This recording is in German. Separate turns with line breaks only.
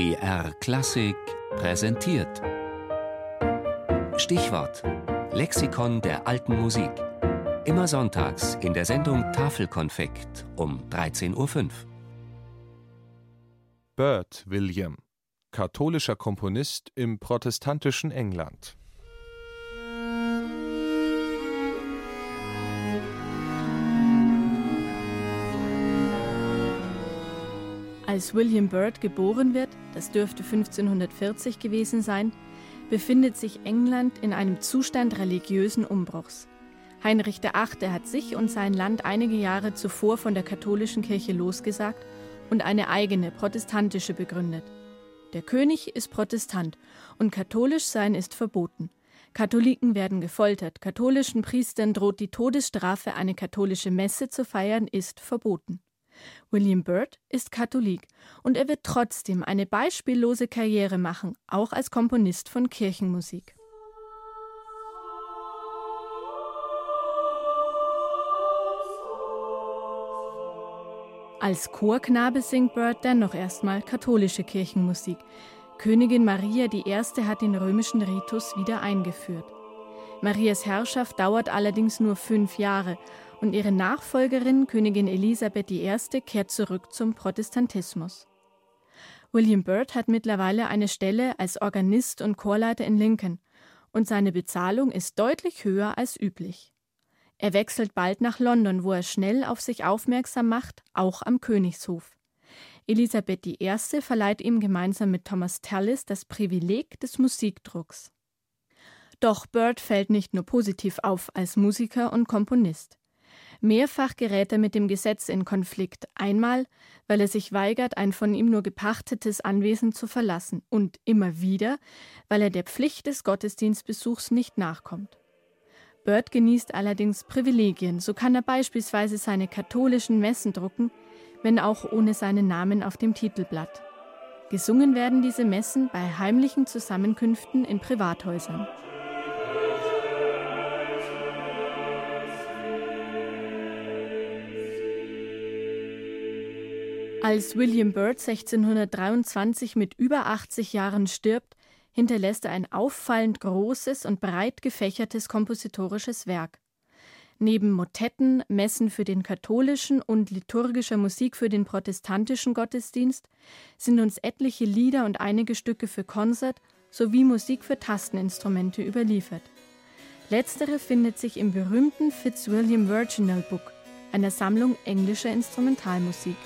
BR Klassik präsentiert. Stichwort: Lexikon der alten Musik. Immer sonntags in der Sendung Tafelkonfekt um 13.05 Uhr.
Byrd William, katholischer Komponist im protestantischen England.
Als William Byrd geboren wird, das dürfte 1540 gewesen sein, befindet sich England in einem Zustand religiösen Umbruchs. Heinrich VIII. hat sich und sein Land einige Jahre zuvor von der katholischen Kirche losgesagt und eine eigene protestantische begründet. Der König ist Protestant und katholisch sein ist verboten. Katholiken werden gefoltert, katholischen Priestern droht die Todesstrafe, eine katholische Messe zu feiern ist verboten. William Byrd ist Katholik und er wird trotzdem eine beispiellose Karriere machen, auch als Komponist von Kirchenmusik. Als Chorknabe singt Byrd dennoch erstmal katholische Kirchenmusik. Königin Maria I. hat den römischen Ritus wieder eingeführt. Marias Herrschaft dauert allerdings nur fünf Jahre und ihre Nachfolgerin, Königin Elisabeth I., kehrt zurück zum Protestantismus. William Byrd hat mittlerweile eine Stelle als Organist und Chorleiter in Lincoln und seine Bezahlung ist deutlich höher als üblich. Er wechselt bald nach London, wo er schnell auf sich aufmerksam macht, auch am Königshof. Elisabeth I. verleiht ihm gemeinsam mit Thomas Tallis das Privileg des Musikdrucks. Doch Byrd fällt nicht nur positiv auf als Musiker und Komponist. Mehrfach gerät er mit dem Gesetz in Konflikt. Einmal, weil er sich weigert, ein von ihm nur gepachtetes Anwesen zu verlassen. Und immer wieder, weil er der Pflicht des Gottesdienstbesuchs nicht nachkommt. Bird genießt allerdings Privilegien. So kann er beispielsweise seine katholischen Messen drucken, wenn auch ohne seinen Namen auf dem Titelblatt. Gesungen werden diese Messen bei heimlichen Zusammenkünften in Privathäusern. Als William Byrd 1623 mit über 80 Jahren stirbt, hinterlässt er ein auffallend großes und breit gefächertes kompositorisches Werk. Neben Motetten, Messen für den katholischen und liturgischer Musik für den protestantischen Gottesdienst sind uns etliche Lieder und einige Stücke für Konzert sowie Musik für Tasteninstrumente überliefert. Letztere findet sich im berühmten Fitzwilliam Virginal Book, einer Sammlung englischer Instrumentalmusik.